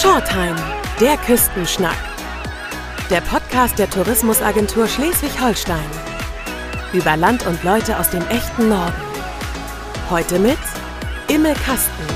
Shortime, der Küstenschnack. Der Podcast der Tourismusagentur Schleswig-Holstein. Über Land und Leute aus dem echten Norden. Heute mit Immel Kasten.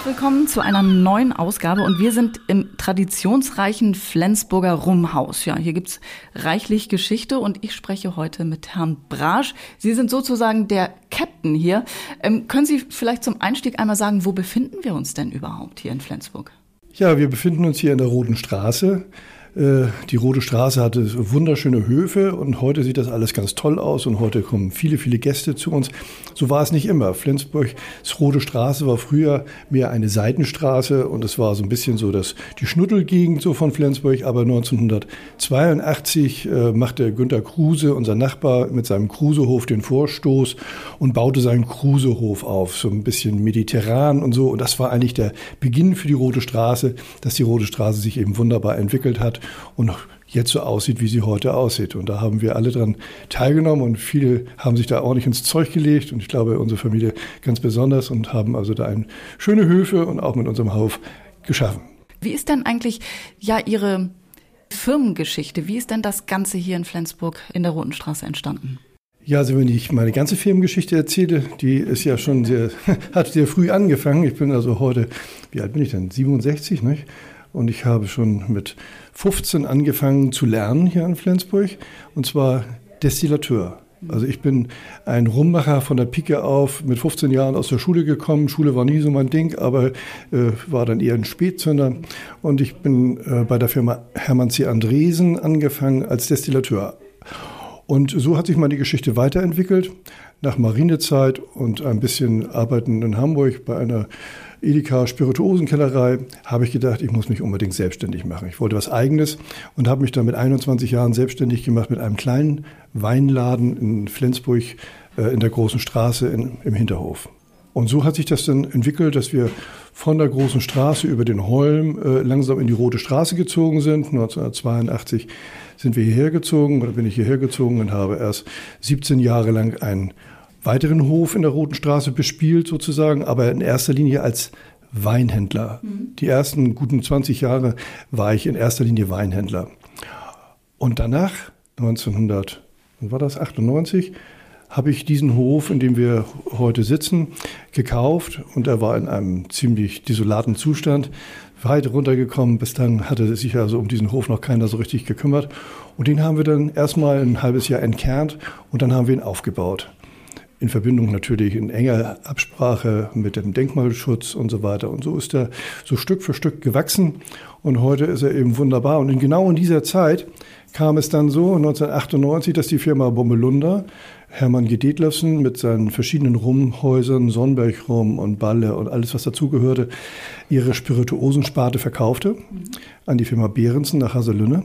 Herzlich willkommen zu einer neuen Ausgabe und wir sind im traditionsreichen Flensburger Rumhaus. Ja, hier gibt's reichlich Geschichte und ich spreche heute mit Herrn Brasch. Sie sind sozusagen der Captain hier. Ähm, können Sie vielleicht zum Einstieg einmal sagen, wo befinden wir uns denn überhaupt hier in Flensburg? Ja, wir befinden uns hier in der Roten Straße. Äh, die Rote Straße hatte wunderschöne Höfe und heute sieht das alles ganz toll aus und heute kommen viele, viele Gäste zu uns. So war es nicht immer. Flensburgs Rote Straße war früher mehr eine Seitenstraße und es war so ein bisschen so dass die Schnuddelgegend so von Flensburg. Aber 1982 äh, machte Günter Kruse, unser Nachbar, mit seinem Krusehof den Vorstoß und baute seinen Krusehof auf, so ein bisschen mediterran und so. Und das war eigentlich der Beginn für die Rote Straße, dass die Rote Straße sich eben wunderbar entwickelt hat und jetzt so aussieht, wie sie heute aussieht. Und da haben wir alle dran teilgenommen und viele haben sich da ordentlich ins Zeug gelegt und ich glaube unsere Familie ganz besonders und haben also da ein schöne Höfe und auch mit unserem Hof geschaffen. Wie ist denn eigentlich ja Ihre Firmengeschichte? Wie ist denn das Ganze hier in Flensburg in der Roten Straße entstanden? Ja, also wenn ich meine ganze Firmengeschichte erzähle, die ist ja schon sehr, hat sehr früh angefangen. Ich bin also heute, wie alt bin ich denn? 67, nicht? Und ich habe schon mit 15 angefangen zu lernen hier in Flensburg, und zwar Destillateur. Also ich bin ein Rummacher von der Pike auf, mit 15 Jahren aus der Schule gekommen. Schule war nie so mein Ding, aber äh, war dann eher ein Spätzünder. Und ich bin äh, bei der Firma Hermann C. Andresen angefangen als Destillateur. Und so hat sich meine Geschichte weiterentwickelt. Nach Marinezeit und ein bisschen Arbeiten in Hamburg bei einer Edeka Spirituosenkellerei, habe ich gedacht, ich muss mich unbedingt selbstständig machen. Ich wollte was Eigenes und habe mich dann mit 21 Jahren selbstständig gemacht mit einem kleinen Weinladen in Flensburg äh, in der großen Straße in, im Hinterhof. Und so hat sich das dann entwickelt, dass wir von der großen Straße über den Holm äh, langsam in die Rote Straße gezogen sind. 1982 sind wir hierher gezogen oder bin ich hierher gezogen und habe erst 17 Jahre lang ein weiteren Hof in der Roten Straße bespielt sozusagen, aber in erster Linie als Weinhändler. Mhm. Die ersten guten 20 Jahre war ich in erster Linie Weinhändler. Und danach, 1900, war das, 98, habe ich diesen Hof, in dem wir heute sitzen, gekauft und er war in einem ziemlich desolaten Zustand, weit runtergekommen. Bis dann hatte sich also um diesen Hof noch keiner so richtig gekümmert. Und den haben wir dann erstmal ein halbes Jahr entkernt und dann haben wir ihn aufgebaut in Verbindung natürlich in enger Absprache mit dem Denkmalschutz und so weiter. Und so ist er so Stück für Stück gewachsen und heute ist er eben wunderbar. Und in, genau in dieser Zeit kam es dann so, 1998, dass die Firma Bommelunder, Hermann G. Detlefsen mit seinen verschiedenen Rumhäusern, Sonnenberg-Rum und Balle und alles, was dazugehörte, ihre Spirituosensparte verkaufte an die Firma Behrensen nach Haselünne.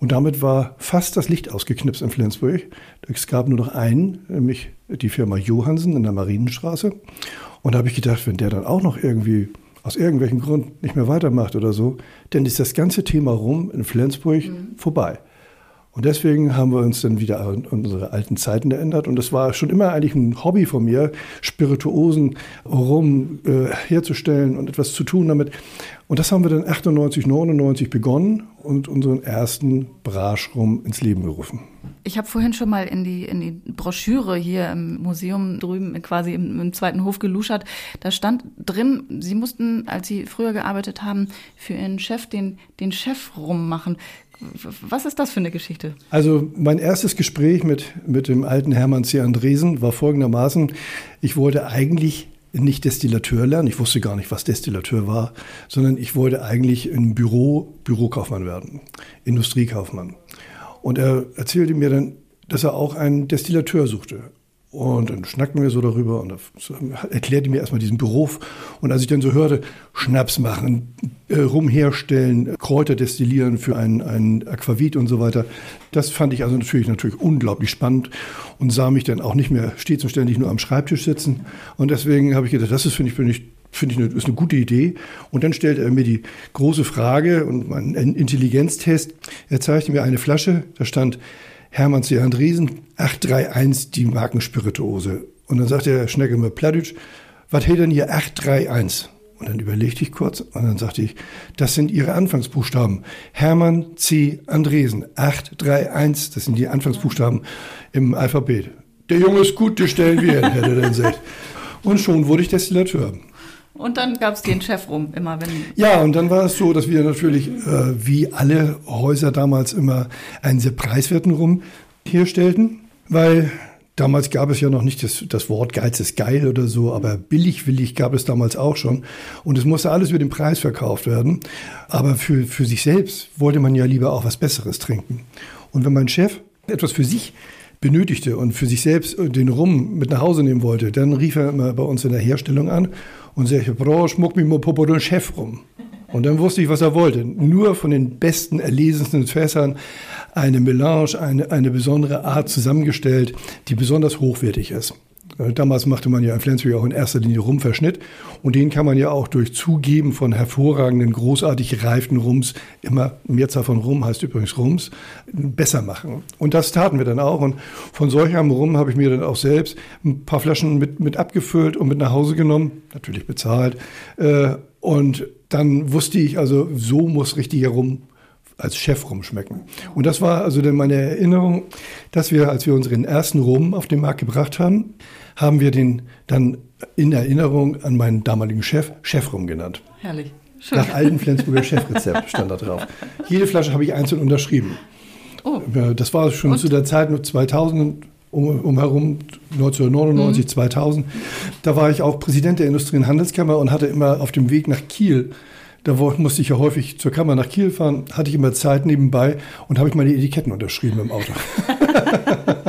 Und damit war fast das Licht ausgeknipst in Flensburg. Es gab nur noch einen, nämlich die Firma Johansen in der Marienstraße. Und da habe ich gedacht, wenn der dann auch noch irgendwie aus irgendwelchen Gründen nicht mehr weitermacht oder so, dann ist das ganze Thema rum in Flensburg mhm. vorbei. Und deswegen haben wir uns dann wieder an unsere alten Zeiten erinnert. Und das war schon immer eigentlich ein Hobby von mir, Spirituosen rum äh, herzustellen und etwas zu tun damit. Und das haben wir dann 98, 99 begonnen und unseren ersten Braschrum ins Leben gerufen. Ich habe vorhin schon mal in die, in die Broschüre hier im Museum drüben quasi im, im zweiten Hof geluschert. Da stand drin, Sie mussten, als Sie früher gearbeitet haben, für Ihren Chef den, den Chef rummachen. Was ist das für eine Geschichte? Also mein erstes Gespräch mit, mit dem alten Hermann C. Andresen war folgendermaßen, ich wollte eigentlich nicht Destillateur lernen, ich wusste gar nicht, was Destillateur war, sondern ich wollte eigentlich im Büro Bürokaufmann werden, Industriekaufmann. Und er erzählte mir dann, dass er auch einen Destillateur suchte. Und dann schnackten wir so darüber und er erklärte mir erstmal diesen Beruf. Und als ich dann so hörte, Schnaps machen, äh, rumherstellen, Kräuter destillieren für ein, ein Aquavit und so weiter, das fand ich also natürlich, natürlich unglaublich spannend und sah mich dann auch nicht mehr stets und ständig nur am Schreibtisch sitzen. Und deswegen habe ich gedacht, das ist, finde ich, finde ich, finde ich, eine, ist eine gute Idee. Und dann stellte er mir die große Frage und einen Intelligenztest. Er zeigte mir eine Flasche, da stand Hermann C. Andresen, 831, die Markenspirituose. Und dann sagte der Schnecke mir, Pladütsch, was hält denn hier 831? Und dann überlegte ich kurz und dann sagte ich, das sind Ihre Anfangsbuchstaben. Hermann C. Andresen, 831, das sind die Anfangsbuchstaben im Alphabet. Der Junge ist gut, die stellen wir hin, hätte er dann gesagt. Und schon wurde ich Destillateur. Und dann gab es den Chef rum, immer wenn. Ja, und dann war es so, dass wir natürlich, äh, wie alle Häuser damals, immer einen sehr preiswerten Rum herstellten, weil damals gab es ja noch nicht das, das Wort Geiz ist geil oder so, aber billig willig gab es damals auch schon. Und es musste alles über den Preis verkauft werden. Aber für, für sich selbst wollte man ja lieber auch was Besseres trinken. Und wenn mein Chef etwas für sich benötigte und für sich selbst den Rum mit nach Hause nehmen wollte, dann rief er immer bei uns in der Herstellung an und sagte, Bro, schmuck mich mal Popo den Chef rum. Und dann wusste ich, was er wollte. Nur von den besten, erlesensten Fässern eine Melange, eine, eine besondere Art zusammengestellt, die besonders hochwertig ist. Äh, damals machte man ja in Flensburg auch in erster Linie Rumverschnitt und den kann man ja auch durch Zugeben von hervorragenden, großartig gereiften Rums, immer Mehrzahl von Rum heißt übrigens Rums, besser machen. Und das taten wir dann auch und von solch einem Rum habe ich mir dann auch selbst ein paar Flaschen mit, mit abgefüllt und mit nach Hause genommen, natürlich bezahlt. Äh, und dann wusste ich also, so muss richtiger Rum als Chef rumschmecken. Und das war also dann meine Erinnerung, dass wir, als wir unseren ersten Rum auf den Markt gebracht haben, haben wir den dann in Erinnerung an meinen damaligen Chef Chefrum genannt. Herrlich. Schön. Nach alten Flensburger Chefrezept stand da drauf. Jede Flasche habe ich einzeln unterschrieben. Oh. Das war schon Und? zu der Zeit nur 2000 um, um herum 1999, mhm. 2000. Da war ich auch Präsident der Industrie- und Handelskammer und hatte immer auf dem Weg nach Kiel da musste ich ja häufig zur Kammer nach Kiel fahren, hatte ich immer Zeit nebenbei und habe ich meine Etiketten unterschrieben im Auto.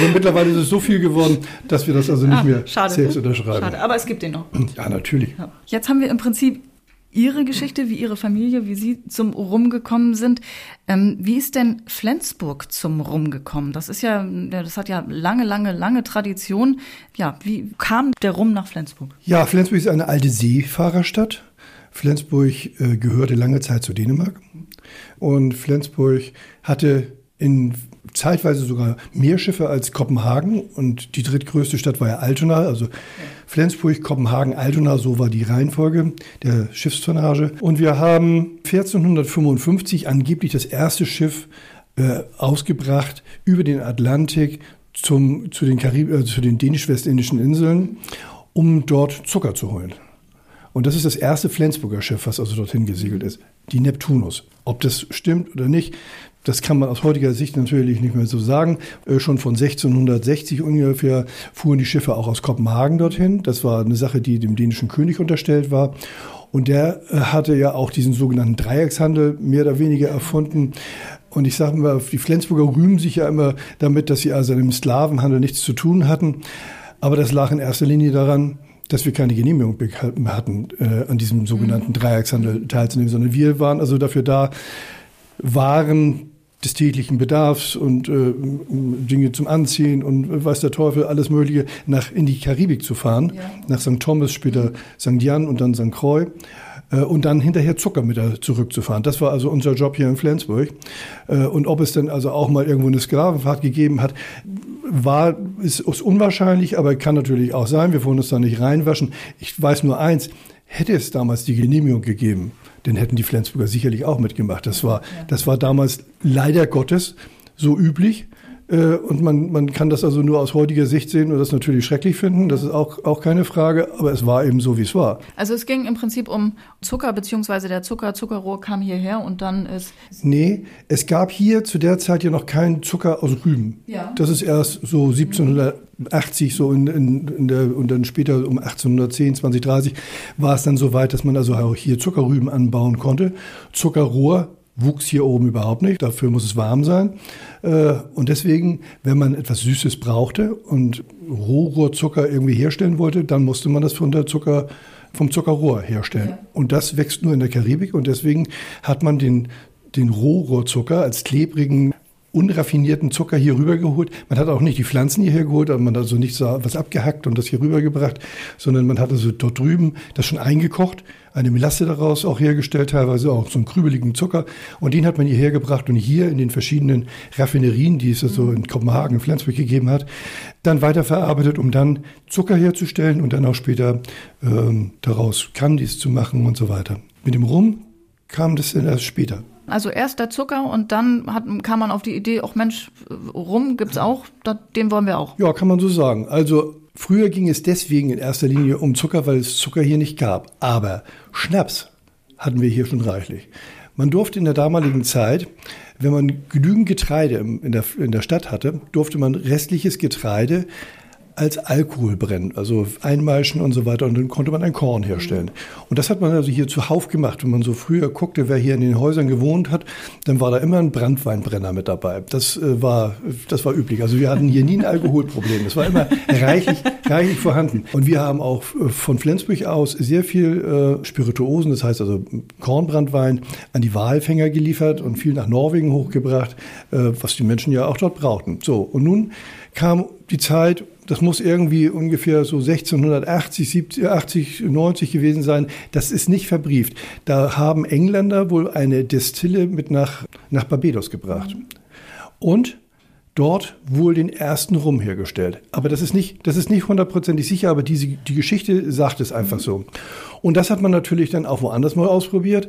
Aber mittlerweile ist es so viel geworden, dass wir das also nicht ah, mehr schade, selbst unterschreiben. Schade, aber es gibt den noch. Ja, natürlich. Jetzt haben wir im Prinzip Ihre Geschichte, wie Ihre Familie, wie Sie zum Rum gekommen sind. Ähm, wie ist denn Flensburg zum Rum gekommen? Das ist ja, das hat ja lange, lange, lange Tradition. Ja, wie kam der Rum nach Flensburg? Ja, Flensburg ist eine alte Seefahrerstadt. Flensburg äh, gehörte lange Zeit zu Dänemark und Flensburg hatte in zeitweise sogar mehr Schiffe als Kopenhagen und die drittgrößte Stadt war ja Altona, also Flensburg, Kopenhagen, Altona, so war die Reihenfolge der Schiffstonnage. Und wir haben 1455 angeblich das erste Schiff äh, ausgebracht über den Atlantik zum, zu den, äh, zu den dänisch-westindischen Inseln, um dort Zucker zu holen. Und das ist das erste Flensburger Schiff, was also dorthin gesegelt ist, die Neptunus. Ob das stimmt oder nicht, das kann man aus heutiger Sicht natürlich nicht mehr so sagen. Äh, schon von 1660 ungefähr fuhren die Schiffe auch aus Kopenhagen dorthin. Das war eine Sache, die dem dänischen König unterstellt war. Und der äh, hatte ja auch diesen sogenannten Dreieckshandel mehr oder weniger erfunden. Und ich sage mal, die Flensburger rühmen sich ja immer damit, dass sie also im Sklavenhandel nichts zu tun hatten. Aber das lag in erster Linie daran, dass wir keine Genehmigung hatten, äh, an diesem sogenannten mhm. Dreieckshandel teilzunehmen, sondern wir waren also dafür da, Waren des täglichen Bedarfs und äh, Dinge zum Anziehen und weiß der Teufel, alles Mögliche, nach in die Karibik zu fahren, ja. nach St. Thomas, später St. Jan und dann St. Croix äh, und dann hinterher Zucker mit zurückzufahren. Das war also unser Job hier in Flensburg. Äh, und ob es denn also auch mal irgendwo eine Sklavenfahrt gegeben hat, war, ist, ist unwahrscheinlich, aber kann natürlich auch sein. Wir wollen uns da nicht reinwaschen. Ich weiß nur eins, hätte es damals die Genehmigung gegeben, dann hätten die Flensburger sicherlich auch mitgemacht. Das war, das war damals leider Gottes so üblich. Äh, und man, man kann das also nur aus heutiger Sicht sehen und das natürlich schrecklich finden. Das ist auch, auch keine Frage, aber es war eben so, wie es war. Also es ging im Prinzip um Zucker, beziehungsweise der Zucker, Zuckerrohr kam hierher und dann ist. Nee, es gab hier zu der Zeit ja noch keinen Zucker aus Rüben. Ja. Das ist erst so 1780, so in, in, in der, und dann später um 1810, 20, 30 war es dann so weit, dass man also auch hier Zuckerrüben anbauen konnte. Zuckerrohr wuchs hier oben überhaupt nicht. Dafür muss es warm sein. Äh, und deswegen, wenn man etwas Süßes brauchte und Rohrohrzucker irgendwie herstellen wollte, dann musste man das von der Zucker, vom Zuckerrohr herstellen. Ja. Und das wächst nur in der Karibik und deswegen hat man den, den Rohrohrzucker als klebrigen unraffinierten Zucker hier rübergeholt. Man hat auch nicht die Pflanzen hierher geholt, aber man hat also nicht so was abgehackt und das hier rübergebracht, sondern man hat also dort drüben das schon eingekocht, eine Melasse daraus auch hergestellt, teilweise auch so einen krübeligen Zucker. Und den hat man hierher gebracht und hier in den verschiedenen Raffinerien, die es also in Kopenhagen, in Flensburg gegeben hat, dann weiterverarbeitet, um dann Zucker herzustellen und dann auch später ähm, daraus Candies zu machen und so weiter. Mit dem Rum kam das erst später. Also erst der Zucker und dann hat, kam man auf die Idee, auch Mensch, rum gibt's auch, den wollen wir auch. Ja, kann man so sagen. Also früher ging es deswegen in erster Linie um Zucker, weil es Zucker hier nicht gab. Aber Schnaps hatten wir hier schon reichlich. Man durfte in der damaligen Zeit, wenn man genügend Getreide in der, in der Stadt hatte, durfte man restliches Getreide als Alkohol brennen, also einmeischen und so weiter. Und dann konnte man ein Korn herstellen. Und das hat man also hier zuhauf gemacht. Wenn man so früher guckte, wer hier in den Häusern gewohnt hat, dann war da immer ein Brandweinbrenner mit dabei. Das äh, war, das war üblich. Also wir hatten hier nie ein Alkoholproblem. Das war immer reichlich, reichlich vorhanden. Und wir haben auch äh, von Flensburg aus sehr viel äh, Spirituosen, das heißt also Kornbrandwein, an die Walfänger geliefert und viel nach Norwegen hochgebracht, äh, was die Menschen ja auch dort brauchten. So, und nun kam die Zeit, das muss irgendwie ungefähr so 1680, 70, 80, 90 gewesen sein. Das ist nicht verbrieft. Da haben Engländer wohl eine Destille mit nach, nach Barbados gebracht. Und dort wohl den ersten Rum hergestellt. Aber das ist nicht, das ist nicht hundertprozentig sicher, aber diese, die Geschichte sagt es einfach so. Und das hat man natürlich dann auch woanders mal ausprobiert.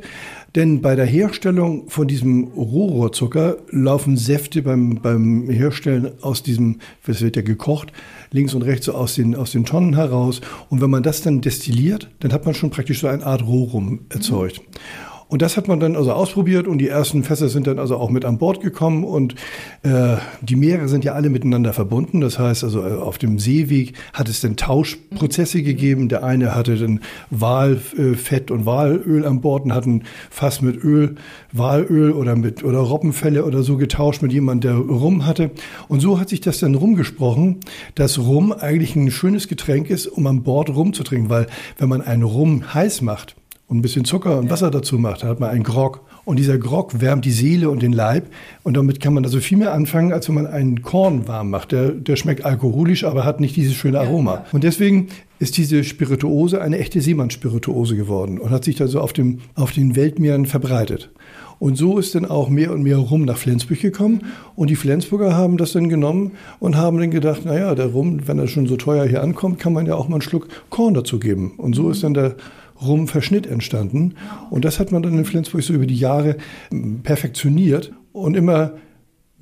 Denn bei der Herstellung von diesem Rohrohrzucker laufen Säfte beim, beim Herstellen aus diesem, was wird ja gekocht, links und rechts so aus den, aus den Tonnen heraus. Und wenn man das dann destilliert, dann hat man schon praktisch so eine Art Rohrum erzeugt. Mhm. Und das hat man dann also ausprobiert und die ersten Fässer sind dann also auch mit an Bord gekommen und äh, die Meere sind ja alle miteinander verbunden. Das heißt also äh, auf dem Seeweg hat es dann Tauschprozesse gegeben. Der eine hatte dann Walfett und Walöl an Bord und hat ein Fass mit Öl, Walöl oder mit oder Robbenfelle oder so getauscht mit jemandem, der Rum hatte. Und so hat sich das dann rumgesprochen, dass Rum eigentlich ein schönes Getränk ist, um an Bord Rum zu trinken, weil wenn man einen Rum heiß macht, und ein bisschen Zucker und Wasser dazu macht, dann hat man einen Grog. Und dieser Grog wärmt die Seele und den Leib. Und damit kann man also viel mehr anfangen, als wenn man einen Korn warm macht. Der, der schmeckt alkoholisch, aber hat nicht dieses schöne Aroma. Und deswegen ist diese Spirituose eine echte Seemannsspirituose geworden und hat sich also auf, dem, auf den Weltmeeren verbreitet. Und so ist dann auch mehr und mehr Rum nach Flensburg gekommen. Und die Flensburger haben das dann genommen und haben dann gedacht, naja, der Rum, wenn er schon so teuer hier ankommt, kann man ja auch mal einen Schluck Korn dazu geben. Und so ist dann der Rum-Verschnitt entstanden. Und das hat man dann in Flensburg so über die Jahre ähm, perfektioniert und immer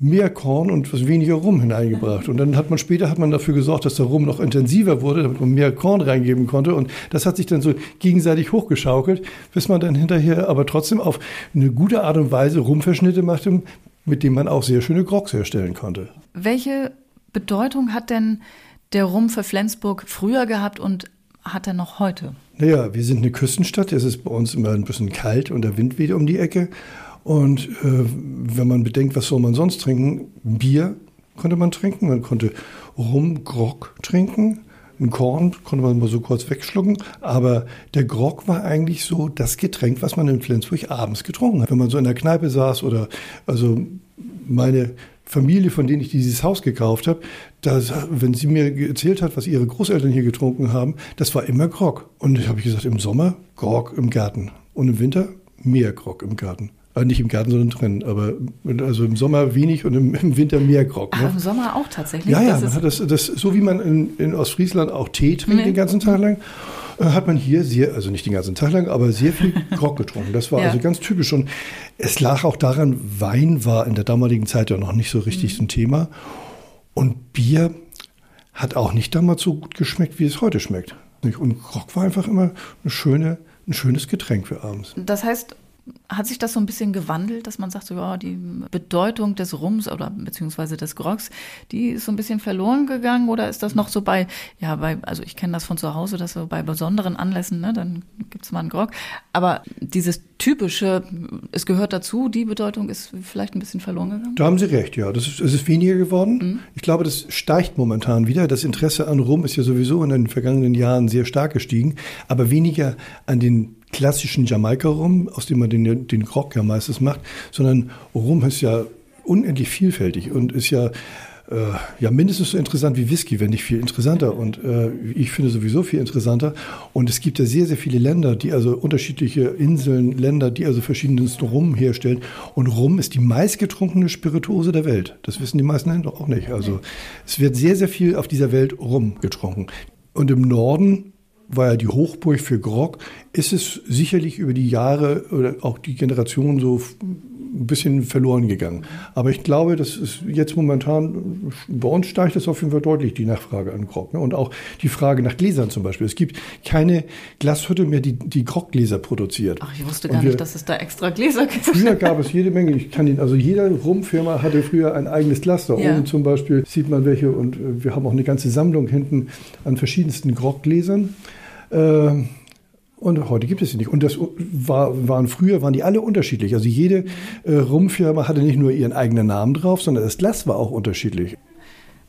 mehr Korn und weniger Rum hineingebracht. Und dann hat man später hat man dafür gesorgt, dass der Rum noch intensiver wurde, damit man mehr Korn reingeben konnte. Und das hat sich dann so gegenseitig hochgeschaukelt, bis man dann hinterher aber trotzdem auf eine gute Art und Weise Rumverschnitte machte, mit dem man auch sehr schöne Grogs herstellen konnte. Welche Bedeutung hat denn der Rum für Flensburg früher gehabt und hat er noch heute? Naja, wir sind eine Küstenstadt. Es ist bei uns immer ein bisschen kalt und der Wind weht um die Ecke. Und äh, wenn man bedenkt, was soll man sonst trinken? Bier konnte man trinken, man konnte Rum, Grog trinken. Ein Korn konnte man mal so kurz wegschlucken, aber der Grog war eigentlich so das Getränk, was man in Flensburg abends getrunken hat. Wenn man so in der Kneipe saß oder, also meine Familie, von denen ich dieses Haus gekauft habe, dass, wenn sie mir erzählt hat, was ihre Großeltern hier getrunken haben, das war immer Grog. Und ich habe gesagt, im Sommer Grog im Garten und im Winter mehr Grog im Garten. Also nicht im Garten, sondern drin. Aber also im Sommer wenig und im, im Winter mehr Grog. Ne? Ach, im Sommer auch tatsächlich? Ja, ja, hat das, das, so wie man in, in Ostfriesland auch Tee trinkt nee. den ganzen Tag lang. Hat man hier sehr, also nicht den ganzen Tag lang, aber sehr viel Grog getrunken. Das war ja. also ganz typisch. Und es lag auch daran, Wein war in der damaligen Zeit ja noch nicht so richtig mhm. ein Thema. Und Bier hat auch nicht damals so gut geschmeckt, wie es heute schmeckt. Und Grog war einfach immer eine schöne, ein schönes Getränk für abends. Das heißt, hat sich das so ein bisschen gewandelt, dass man sagt, so, ja, die Bedeutung des Rums oder beziehungsweise des Grogs, die ist so ein bisschen verloren gegangen oder ist das noch so bei, ja, bei, also ich kenne das von zu Hause, dass so bei besonderen Anlässen, ne, dann gibt's mal einen Grog. Aber dieses typische, es gehört dazu, die Bedeutung ist vielleicht ein bisschen verloren gegangen? Da haben Sie recht, ja. Das ist, es ist weniger geworden. Mhm. Ich glaube, das steigt momentan wieder. Das Interesse an Rum ist ja sowieso in den vergangenen Jahren sehr stark gestiegen, aber weniger an den klassischen Jamaika-Rum, aus dem man den, den Grog ja meistens macht, sondern Rum ist ja unendlich vielfältig und ist ja äh, ja mindestens so interessant wie Whisky, wenn nicht viel interessanter. Und äh, ich finde sowieso viel interessanter. Und es gibt ja sehr, sehr viele Länder, die also unterschiedliche Inseln, Länder, die also verschiedensten Rum herstellen. Und Rum ist die meistgetrunkene Spirituose der Welt. Das wissen die meisten Länder auch nicht. Also es wird sehr, sehr viel auf dieser Welt Rum getrunken. Und im Norden war ja die Hochburg für Grog, ist es sicherlich über die Jahre oder auch die Generation so ein bisschen verloren gegangen. Aber ich glaube, das ist jetzt momentan, bei uns steigt das auf jeden Fall deutlich, die Nachfrage an Grog. Ne? Und auch die Frage nach Gläsern zum Beispiel. Es gibt keine Glashütte mehr, die, die Groggläser produziert. Ach, ich wusste gar wir, nicht, dass es da extra Gläser gibt. Früher gab es jede Menge. Ich kann Ihnen, also jede Rumfirma hatte früher ein eigenes Glas da ja. oben zum Beispiel. Sieht man welche und äh, wir haben auch eine ganze Sammlung hinten an verschiedensten Groggläsern. Äh, und heute gibt es sie nicht. Und das war, waren früher, waren die alle unterschiedlich. Also jede äh, Rumfirma hatte nicht nur ihren eigenen Namen drauf, sondern das Glas war auch unterschiedlich.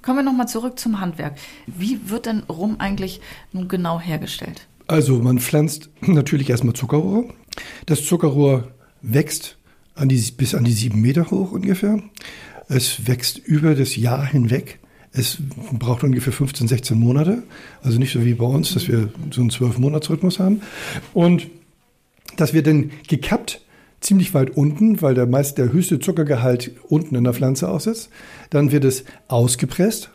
Kommen wir nochmal zurück zum Handwerk. Wie wird denn Rum eigentlich nun genau hergestellt? Also man pflanzt natürlich erstmal Zuckerrohr. Das Zuckerrohr wächst an die, bis an die sieben Meter hoch ungefähr. Es wächst über das Jahr hinweg. Es braucht ungefähr 15, 16 Monate. Also nicht so wie bei uns, dass wir so einen 12-Monats-Rhythmus haben. Und das wird dann gekappt, ziemlich weit unten, weil der, meist, der höchste Zuckergehalt unten in der Pflanze aussetzt. Dann wird es ausgepresst.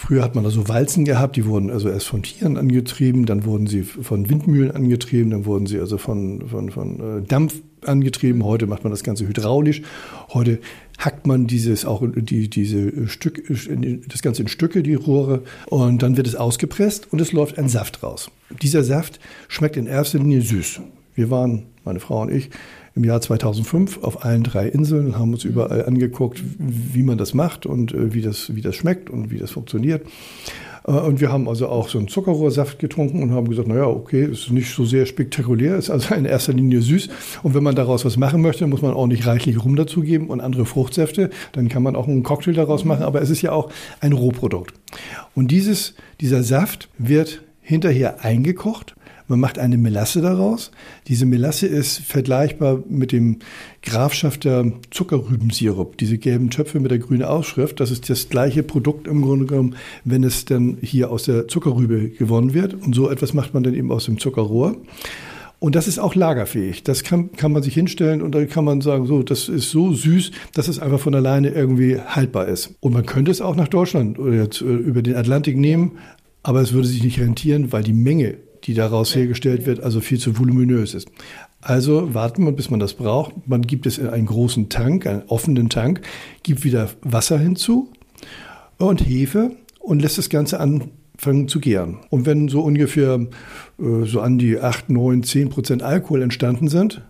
Früher hat man also Walzen gehabt, die wurden also erst von Tieren angetrieben, dann wurden sie von Windmühlen angetrieben, dann wurden sie also von, von, von äh, Dampf angetrieben. Heute macht man das Ganze hydraulisch. Heute hackt man dieses auch die, diese Stück, das Ganze in Stücke, die Rohre, und dann wird es ausgepresst und es läuft ein Saft raus. Dieser Saft schmeckt in erster Linie süß. Wir waren, meine Frau und ich, im Jahr 2005 auf allen drei Inseln und haben uns überall angeguckt, wie man das macht und äh, wie das, wie das schmeckt und wie das funktioniert. Äh, und wir haben also auch so einen Zuckerrohrsaft getrunken und haben gesagt, naja, okay, ist nicht so sehr spektakulär, ist also in erster Linie süß. Und wenn man daraus was machen möchte, muss man auch nicht reichlich Rum dazugeben und andere Fruchtsäfte. Dann kann man auch einen Cocktail daraus machen, aber es ist ja auch ein Rohprodukt. Und dieses, dieser Saft wird hinterher eingekocht man macht eine Melasse daraus. Diese Melasse ist vergleichbar mit dem Grafschafter Zuckerrübensirup, diese gelben Töpfe mit der grünen Ausschrift. Das ist das gleiche Produkt im Grunde genommen, wenn es dann hier aus der Zuckerrübe gewonnen wird. Und so etwas macht man dann eben aus dem Zuckerrohr. Und das ist auch lagerfähig. Das kann, kann man sich hinstellen und dann kann man sagen, so, das ist so süß, dass es einfach von alleine irgendwie haltbar ist. Und man könnte es auch nach Deutschland oder jetzt äh, über den Atlantik nehmen, aber es würde sich nicht rentieren, weil die Menge die daraus hergestellt wird, also viel zu voluminös ist. Also warten wir, bis man das braucht. Man gibt es in einen großen Tank, einen offenen Tank, gibt wieder Wasser hinzu und Hefe und lässt das Ganze anfangen zu gären. Und wenn so ungefähr äh, so an die 8, 9, 10 Prozent Alkohol entstanden sind,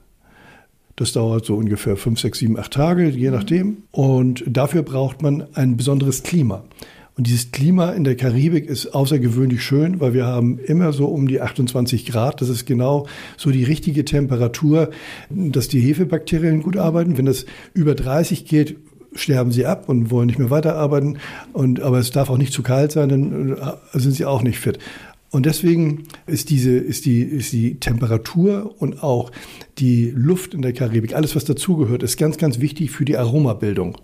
das dauert so ungefähr 5, 6, 7, 8 Tage, je nachdem. Und dafür braucht man ein besonderes Klima. Und dieses Klima in der Karibik ist außergewöhnlich schön, weil wir haben immer so um die 28 Grad. Das ist genau so die richtige Temperatur, dass die Hefebakterien gut arbeiten. Wenn es über 30 geht, sterben sie ab und wollen nicht mehr weiterarbeiten. Und, aber es darf auch nicht zu kalt sein, dann äh, sind sie auch nicht fit. Und deswegen ist diese, ist die, ist die Temperatur und auch die Luft in der Karibik, alles was dazugehört, ist ganz, ganz wichtig für die Aromabildung.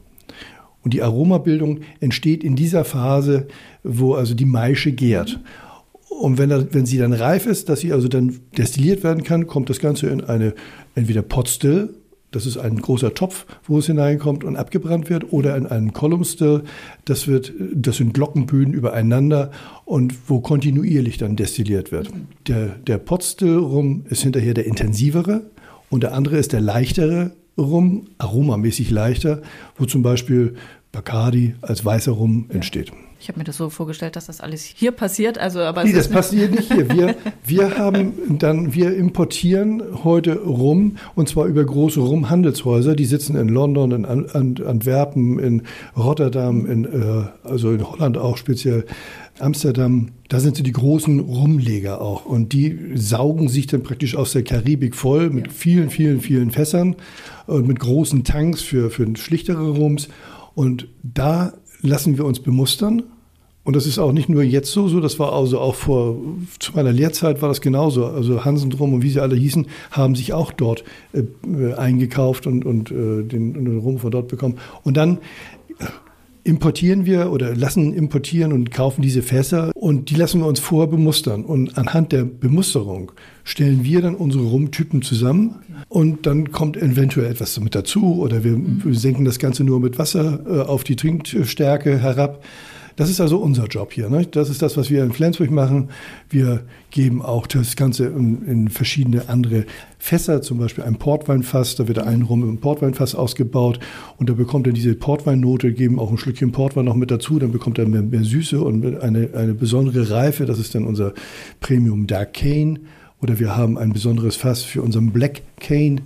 Und die Aromabildung entsteht in dieser Phase, wo also die Maische gärt. Und wenn, er, wenn sie dann reif ist, dass sie also dann destilliert werden kann, kommt das Ganze in eine entweder Potstill, das ist ein großer Topf, wo es hineinkommt und abgebrannt wird, oder in einen Column Still, das, das sind Glockenböden übereinander und wo kontinuierlich dann destilliert wird. Der, der Potstill rum ist hinterher der intensivere und der andere ist der leichtere Rum, aromamäßig leichter, wo zum Beispiel Bacardi als weißer Rum entsteht. Ich habe mir das so vorgestellt, dass das alles hier passiert. Also, aber nee, das passiert nicht hier. Wir, wir haben dann, wir importieren heute Rum und zwar über große Rumhandelshäuser. Die sitzen in London, in Antwerpen, in Rotterdam, in, äh, also in Holland auch speziell. Amsterdam, da sind so die großen Rumleger auch. Und die saugen sich dann praktisch aus der Karibik voll mit vielen, vielen, vielen Fässern und mit großen Tanks für, für schlichtere Rums. Und da lassen wir uns bemustern Und das ist auch nicht nur jetzt so, so das war also auch vor, zu meiner Lehrzeit war das genauso. Also Hansen Drum und wie sie alle hießen, haben sich auch dort äh, eingekauft und, und äh, den, den Rum von dort bekommen. Und dann importieren wir oder lassen importieren und kaufen diese Fässer und die lassen wir uns vorher bemustern. Und anhand der Bemusterung stellen wir dann unsere Rumtypen zusammen und dann kommt eventuell etwas mit dazu oder wir, wir senken das Ganze nur mit Wasser äh, auf die Trinkstärke herab. Das ist also unser Job hier. Ne? Das ist das, was wir in Flensburg machen. Wir geben auch das Ganze in, in verschiedene andere Fässer, zum Beispiel ein Portweinfass. Da wird ein Rum im Portweinfass ausgebaut und da bekommt er diese Portweinnote, geben auch ein Schlückchen Portwein noch mit dazu. Dann bekommt er mehr, mehr Süße und eine, eine besondere Reife. Das ist dann unser Premium Dark Cane. Oder wir haben ein besonderes Fass für unseren Black Cane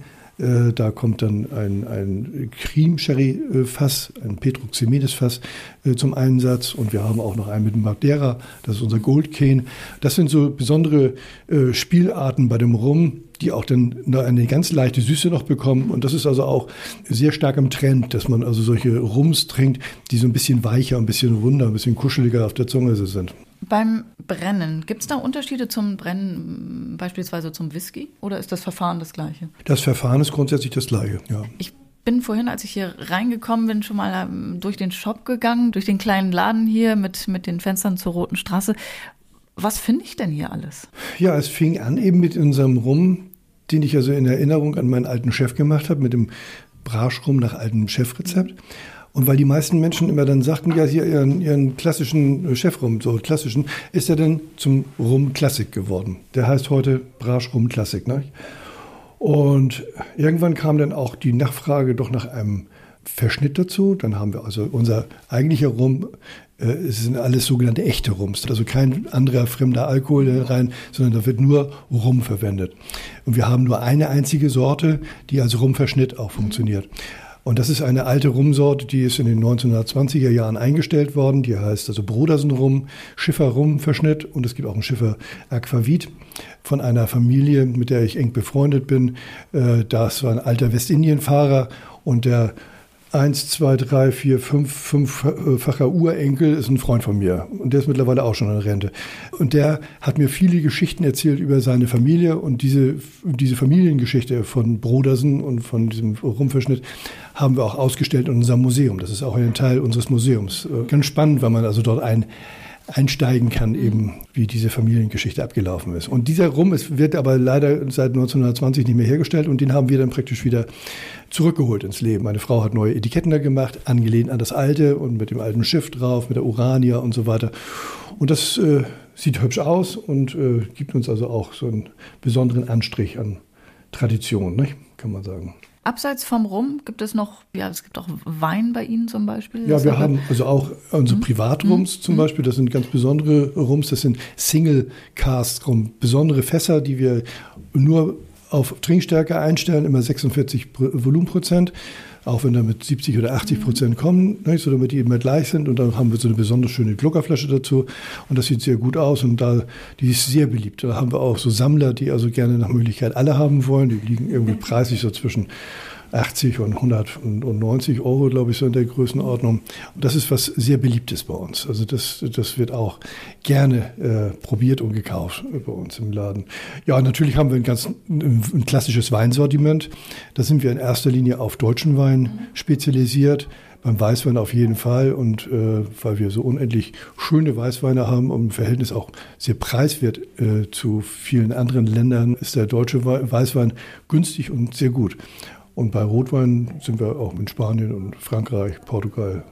da kommt dann ein, ein Cream-Sherry-Fass, ein Petroxymedes-Fass äh, zum Einsatz. Und wir haben auch noch einen mit Madeira, das ist unser Gold Cane. Das sind so besondere äh, Spielarten bei dem Rum, die auch dann eine ganz leichte Süße noch bekommen. Und das ist also auch sehr stark im Trend, dass man also solche Rums trinkt, die so ein bisschen weicher, ein bisschen runder, ein bisschen kuscheliger auf der Zunge sind. Beim Brennen, gibt es da Unterschiede zum Brennen, beispielsweise zum Whisky, oder ist das Verfahren das gleiche? Das Verfahren ist grundsätzlich das gleiche, ja. Ich bin vorhin, als ich hier reingekommen bin, schon mal ähm, durch den Shop gegangen, durch den kleinen Laden hier mit, mit den Fenstern zur Roten Straße. Was finde ich denn hier alles? Ja, es fing an eben mit unserem Rum, den ich also in Erinnerung an meinen alten Chef gemacht habe, mit dem Braschrum nach altem Chefrezept. Und weil die meisten Menschen immer dann sagten, ja, hier ihren, ihren klassischen Chefrum, so klassischen, ist er dann zum Rum Klassik geworden. Der heißt heute Brasch Rum Klassik. Ne? Und irgendwann kam dann auch die Nachfrage doch nach einem Verschnitt dazu. Dann haben wir also unser eigentlicher Rum, äh, es sind alles sogenannte echte Rums, also kein anderer fremder Alkohol rein, sondern da wird nur Rum verwendet. Und wir haben nur eine einzige Sorte, die als Rumverschnitt auch funktioniert. Und das ist eine alte Rumsorte, die ist in den 1920er Jahren eingestellt worden. Die heißt also Brodersen Rum, Schiffer Rum Verschnitt und es gibt auch einen Schiffer Aquavit von einer Familie, mit der ich eng befreundet bin. Äh, das war ein alter Westindienfahrer und der eins, zwei, drei, vier, fünf, fünffacher Urenkel ist ein Freund von mir. Und der ist mittlerweile auch schon in Rente. Und der hat mir viele Geschichten erzählt über seine Familie. Und diese, diese Familiengeschichte von Brodersen und von diesem Rumverschnitt haben wir auch ausgestellt in unserem Museum. Das ist auch ein Teil unseres Museums. Äh, ganz spannend, weil man also dort ein einsteigen kann, eben wie diese Familiengeschichte abgelaufen ist. Und dieser Rum ist, wird aber leider seit 1920 nicht mehr hergestellt und den haben wir dann praktisch wieder zurückgeholt ins Leben. Meine Frau hat neue Etiketten da gemacht, angelehnt an das alte und mit dem alten Schiff drauf, mit der Urania und so weiter. Und das äh, sieht hübsch aus und äh, gibt uns also auch so einen besonderen Anstrich an Tradition, nicht? kann man sagen. Abseits vom Rum gibt es noch, ja, es gibt auch Wein bei Ihnen zum Beispiel. Ja, wir haben also auch unsere mhm. Privatrums mhm. zum Beispiel, das sind ganz besondere Rums, das sind Single Cast Rum, besondere Fässer, die wir nur auf Trinkstärke einstellen, immer 46 Volumenprozent auch wenn da mit 70 oder 80 Prozent kommen, nicht, ne, so damit die immer gleich sind. Und dann haben wir so eine besonders schöne Gluckerflasche dazu. Und das sieht sehr gut aus und da, die ist sehr beliebt. Da haben wir auch so Sammler, die also gerne nach Möglichkeit alle haben wollen. Die liegen irgendwie preislich so zwischen 80 und 190 Euro, glaube ich, so in der Größenordnung. Und das ist was sehr beliebtes bei uns. Also das, das wird auch gerne äh, probiert und gekauft bei uns im Laden. Ja, natürlich haben wir ein ganz ein klassisches Weinsortiment. Da sind wir in erster Linie auf deutschen Wein spezialisiert. Beim Weißwein auf jeden Fall und äh, weil wir so unendlich schöne Weißweine haben und im Verhältnis auch sehr preiswert äh, zu vielen anderen Ländern, ist der deutsche Weißwein günstig und sehr gut. Und bei Rotwein sind wir auch in Spanien und Frankreich, Portugal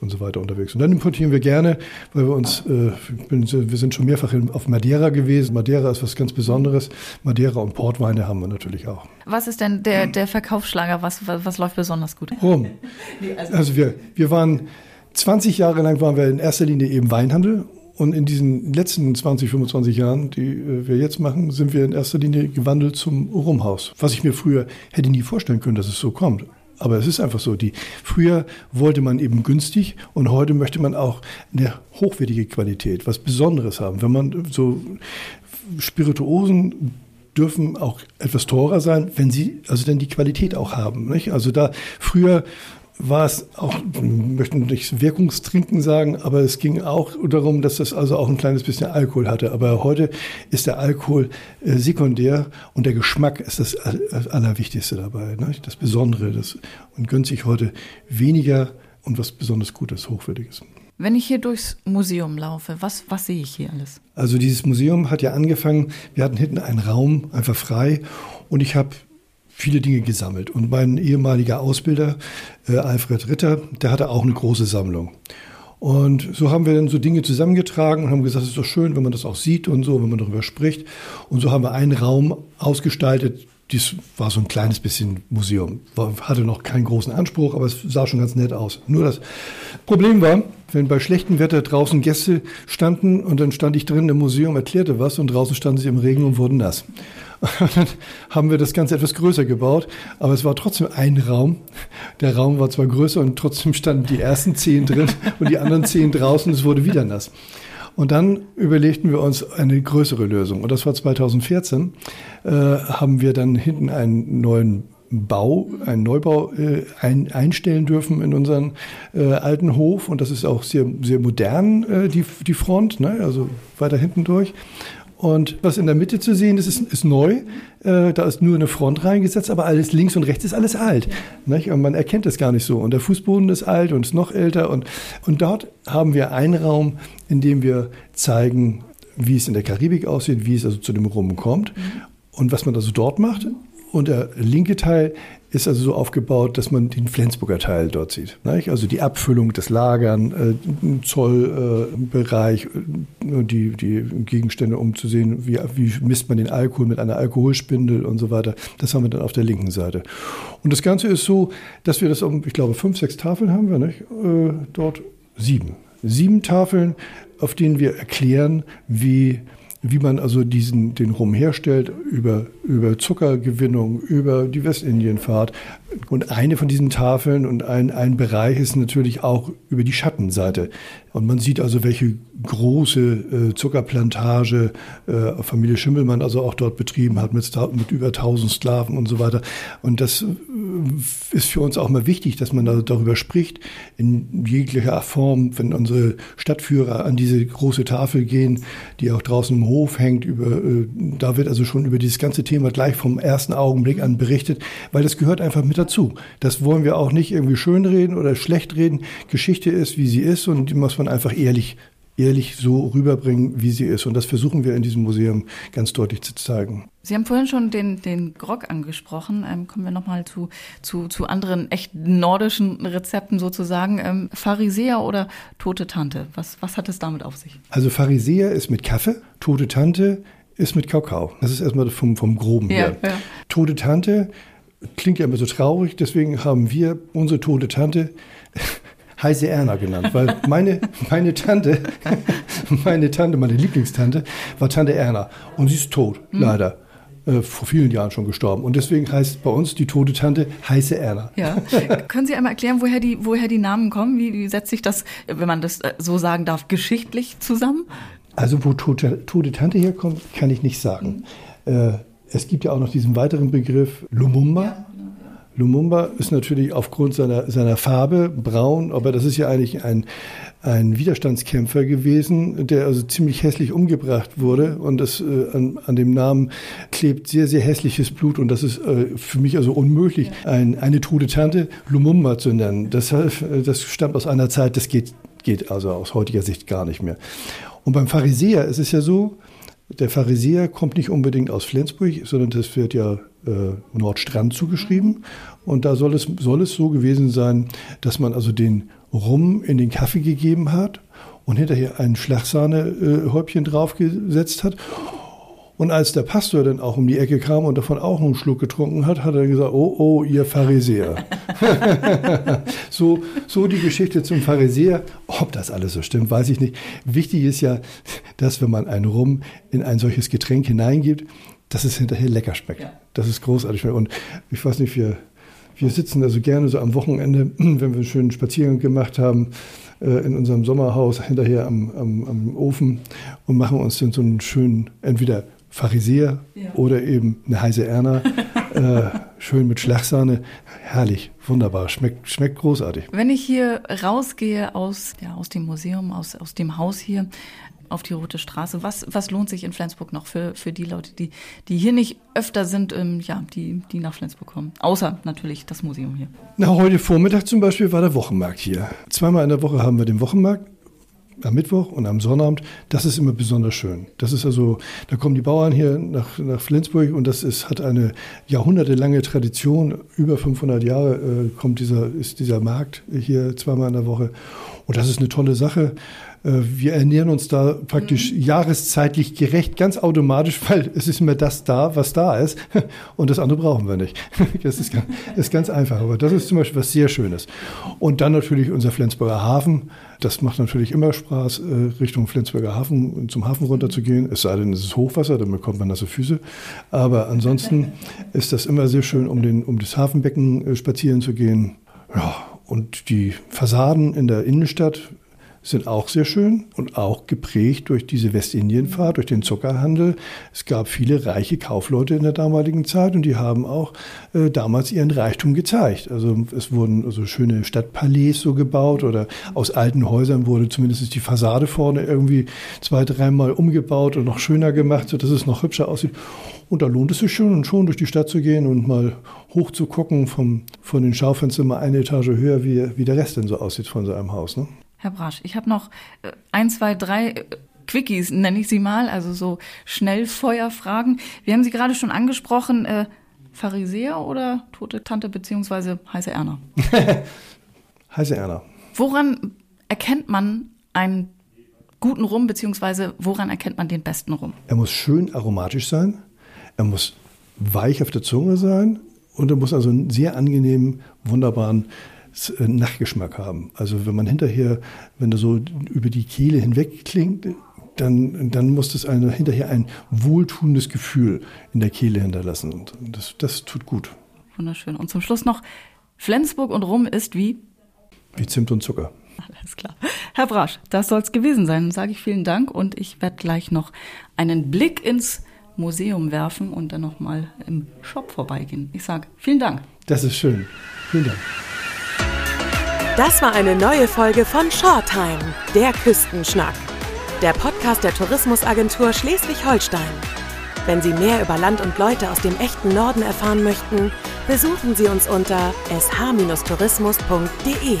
und so weiter unterwegs. Und dann importieren wir gerne, weil wir uns, äh, wir sind schon mehrfach auf Madeira gewesen. Madeira ist was ganz Besonderes. Madeira und Portweine haben wir natürlich auch. Was ist denn der, der Verkaufsschlager? Was, was, läuft besonders gut? Rum. Also, also wir, wir waren 20 Jahre lang waren wir in erster Linie eben Weinhandel und in diesen letzten 20, 25 Jahren, die äh, wir jetzt machen, sind wir in erster Linie gewandelt zum Rumhaus. Was ich mir früher hätte nie vorstellen können, dass es so kommt. Aber es ist einfach so. Die, früher wollte man eben günstig und heute möchte man auch eine hochwertige Qualität, was Besonderes haben. Wenn man so Spirituosen dürfen auch etwas teurer sein, wenn sie also dann die Qualität auch haben. Nicht? Also da früher war es auch, ich möchte nicht Wirkungstrinken sagen, aber es ging auch darum, dass das also auch ein kleines bisschen Alkohol hatte. Aber heute ist der Alkohol äh, sekundär und der Geschmack ist das Allerwichtigste dabei, ne? das Besondere. Das, und gönnt sich heute weniger und was besonders Gutes, Hochwertiges. Wenn ich hier durchs Museum laufe, was, was sehe ich hier alles? Also dieses Museum hat ja angefangen, wir hatten hinten einen Raum einfach frei und ich habe viele Dinge gesammelt. Und mein ehemaliger Ausbilder, äh, Alfred Ritter, der hatte auch eine große Sammlung. Und so haben wir dann so Dinge zusammengetragen und haben gesagt, es ist doch schön, wenn man das auch sieht und so, wenn man darüber spricht. Und so haben wir einen Raum ausgestaltet. Dies war so ein kleines bisschen Museum. War, hatte noch keinen großen Anspruch, aber es sah schon ganz nett aus. Nur das Problem war, wenn bei schlechtem Wetter draußen Gäste standen und dann stand ich drin im Museum, erklärte was und draußen standen sie im Regen und wurden nass. Und dann haben wir das Ganze etwas größer gebaut, aber es war trotzdem ein Raum. Der Raum war zwar größer und trotzdem standen die ersten zehn drin und die anderen zehn draußen. Es wurde wieder nass. Und dann überlegten wir uns eine größere Lösung. Und das war 2014, äh, haben wir dann hinten einen neuen Bau, einen Neubau äh, ein, einstellen dürfen in unseren äh, alten Hof. Und das ist auch sehr, sehr modern, äh, die, die Front, ne? also weiter hinten durch. Und was in der Mitte zu sehen ist, ist, ist neu. Äh, da ist nur eine Front reingesetzt, aber alles links und rechts ist alles alt. Nicht? Und man erkennt das gar nicht so. Und der Fußboden ist alt und ist noch älter. Und, und dort haben wir einen Raum, in dem wir zeigen, wie es in der Karibik aussieht, wie es also zu dem Rum kommt und was man also dort macht. Und der linke Teil ist also so aufgebaut, dass man den Flensburger Teil dort sieht. Nicht? Also die Abfüllung des Lagern, äh, Zollbereich, äh, die, die Gegenstände, um zu sehen, wie, wie misst man den Alkohol mit einer Alkoholspindel und so weiter. Das haben wir dann auf der linken Seite. Und das Ganze ist so, dass wir das, um, ich glaube, fünf, sechs Tafeln haben wir, nicht? Äh, dort sieben. Sieben Tafeln, auf denen wir erklären, wie wie man also diesen, den Rum herstellt, über, über Zuckergewinnung, über die Westindienfahrt. Und eine von diesen Tafeln und ein, ein Bereich ist natürlich auch über die Schattenseite. Und man sieht also, welche große äh, Zuckerplantage äh, Familie Schimmelmann also auch dort betrieben hat mit, mit über 1000 Sklaven und so weiter. Und das äh, ist für uns auch mal wichtig, dass man da, darüber spricht in jeglicher Form, wenn unsere Stadtführer an diese große Tafel gehen, die auch draußen im Hof hängt. Über, äh, da wird also schon über dieses ganze Thema gleich vom ersten Augenblick an berichtet, weil das gehört einfach mit dazu. Das wollen wir auch nicht irgendwie schönreden oder schlecht reden. Geschichte ist, wie sie ist und die muss man einfach ehrlich ehrlich so rüberbringen, wie sie ist. Und das versuchen wir in diesem Museum ganz deutlich zu zeigen. Sie haben vorhin schon den, den Grog angesprochen. Ähm, kommen wir nochmal zu, zu, zu anderen echt nordischen Rezepten sozusagen. Ähm, Pharisäer oder tote Tante? Was, was hat es damit auf sich? Also Pharisäer ist mit Kaffee, tote Tante ist mit Kakao. Das ist erstmal vom, vom Groben her. Ja. Tote Tante klingt ja immer so traurig, deswegen haben wir unsere tote Tante Heise Erna genannt, weil meine, meine Tante, meine Tante, meine Lieblingstante war Tante Erna und sie ist tot, mhm. leider äh, vor vielen Jahren schon gestorben. Und deswegen heißt bei uns die tote Tante heiße Erna. Ja. Können Sie einmal erklären, woher die, woher die Namen kommen? Wie, wie setzt sich das, wenn man das äh, so sagen darf, geschichtlich zusammen? Also wo tote, tote Tante herkommt, kann ich nicht sagen. Mhm. Äh, es gibt ja auch noch diesen weiteren Begriff Lumumba. Ja. Lumumba ist natürlich aufgrund seiner, seiner Farbe braun, aber das ist ja eigentlich ein, ein Widerstandskämpfer gewesen, der also ziemlich hässlich umgebracht wurde und das äh, an, an, dem Namen klebt sehr, sehr hässliches Blut und das ist äh, für mich also unmöglich, ein, eine tote Tante Lumumba zu nennen. Deshalb, äh, das stammt aus einer Zeit, das geht, geht also aus heutiger Sicht gar nicht mehr. Und beim Pharisäer ist es ja so, der Pharisäer kommt nicht unbedingt aus Flensburg, sondern das wird ja äh, Nordstrand zugeschrieben. Und da soll es, soll es so gewesen sein, dass man also den Rum in den Kaffee gegeben hat und hinterher ein Schlagsahne-Häubchen draufgesetzt hat. Und als der Pastor dann auch um die Ecke kam und davon auch einen Schluck getrunken hat, hat er gesagt, oh, oh, ihr Pharisäer. so, so die Geschichte zum Pharisäer. Ob das alles so stimmt, weiß ich nicht. Wichtig ist ja, dass wenn man einen Rum in ein solches Getränk hineingibt, dass es hinterher lecker schmeckt. Ja. Das ist großartig. Und ich weiß nicht, wir, wir sitzen also gerne so am Wochenende, wenn wir einen schönen Spaziergang gemacht haben, äh, in unserem Sommerhaus hinterher am, am, am Ofen und machen uns dann so einen schönen, entweder Pharisäer ja. oder eben eine heiße Erna. äh, schön mit Schlagsahne. Herrlich, wunderbar, schmeckt, schmeckt großartig. Wenn ich hier rausgehe aus, ja, aus dem Museum, aus, aus dem Haus hier, auf die Rote Straße. Was, was lohnt sich in Flensburg noch für, für die Leute, die, die hier nicht öfter sind, ähm, ja, die, die nach Flensburg kommen? Außer natürlich das Museum hier. Na, heute Vormittag zum Beispiel war der Wochenmarkt hier. Zweimal in der Woche haben wir den Wochenmarkt am Mittwoch und am Sonnabend, das ist immer besonders schön. Das ist also, da kommen die Bauern hier nach, nach Flensburg und das ist, hat eine jahrhundertelange Tradition. Über 500 Jahre äh, kommt dieser, ist dieser Markt hier zweimal in der Woche. Und das ist eine tolle Sache. Äh, wir ernähren uns da praktisch mhm. jahreszeitlich gerecht, ganz automatisch, weil es ist immer das da, was da ist. Und das andere brauchen wir nicht. Das ist ganz, ist ganz einfach. Aber das ist zum Beispiel was sehr Schönes. Und dann natürlich unser Flensburger Hafen. Das macht natürlich immer Spaß, äh, Richtung Flensburger Hafen, zum Hafen runterzugehen. Es sei denn, es ist Hochwasser, dann bekommt man nasse Füße. Aber ansonsten ist das immer sehr schön, um, den, um das Hafenbecken äh, spazieren zu gehen. Ja, und die Fassaden in der Innenstadt sind auch sehr schön und auch geprägt durch diese Westindienfahrt, durch den Zuckerhandel. Es gab viele reiche Kaufleute in der damaligen Zeit und die haben auch äh, damals ihren Reichtum gezeigt. Also es wurden also schöne Stadtpalais so gebaut oder aus alten Häusern wurde zumindest die Fassade vorne irgendwie zwei, dreimal umgebaut und noch schöner gemacht, sodass es noch hübscher aussieht. Und da lohnt es sich schon, schon durch die Stadt zu gehen und mal hoch zu gucken, vom, von den Schaufenstern mal eine Etage höher, wie, wie der Rest denn so aussieht von so einem Haus. Ne? Herr Brasch, ich habe noch äh, ein, zwei, drei äh, Quickies, nenne ich sie mal, also so Schnellfeuerfragen. Wir haben sie gerade schon angesprochen. Äh, Pharisäer oder tote Tante beziehungsweise heiße Erna? heiße Erna. Woran erkennt man einen guten Rum beziehungsweise woran erkennt man den besten Rum? Er muss schön aromatisch sein, er muss weich auf der Zunge sein und er muss also einen sehr angenehmen, wunderbaren Nachgeschmack haben. Also wenn man hinterher, wenn er so über die Kehle hinweg klingt, dann, dann muss das eine, hinterher ein wohltuendes Gefühl in der Kehle hinterlassen. Und das, das tut gut. Wunderschön. Und zum Schluss noch, Flensburg und Rum ist wie? Wie Zimt und Zucker. Alles klar. Herr Brasch, das soll es gewesen sein. Dann sage ich vielen Dank und ich werde gleich noch einen Blick ins Museum werfen und dann nochmal im Shop vorbeigehen. Ich sage vielen Dank. Das ist schön. Vielen Dank. Das war eine neue Folge von Shorttime, der Küstenschnack. Der Podcast der Tourismusagentur Schleswig-Holstein. Wenn Sie mehr über Land und Leute aus dem echten Norden erfahren möchten, besuchen Sie uns unter sh-tourismus.de.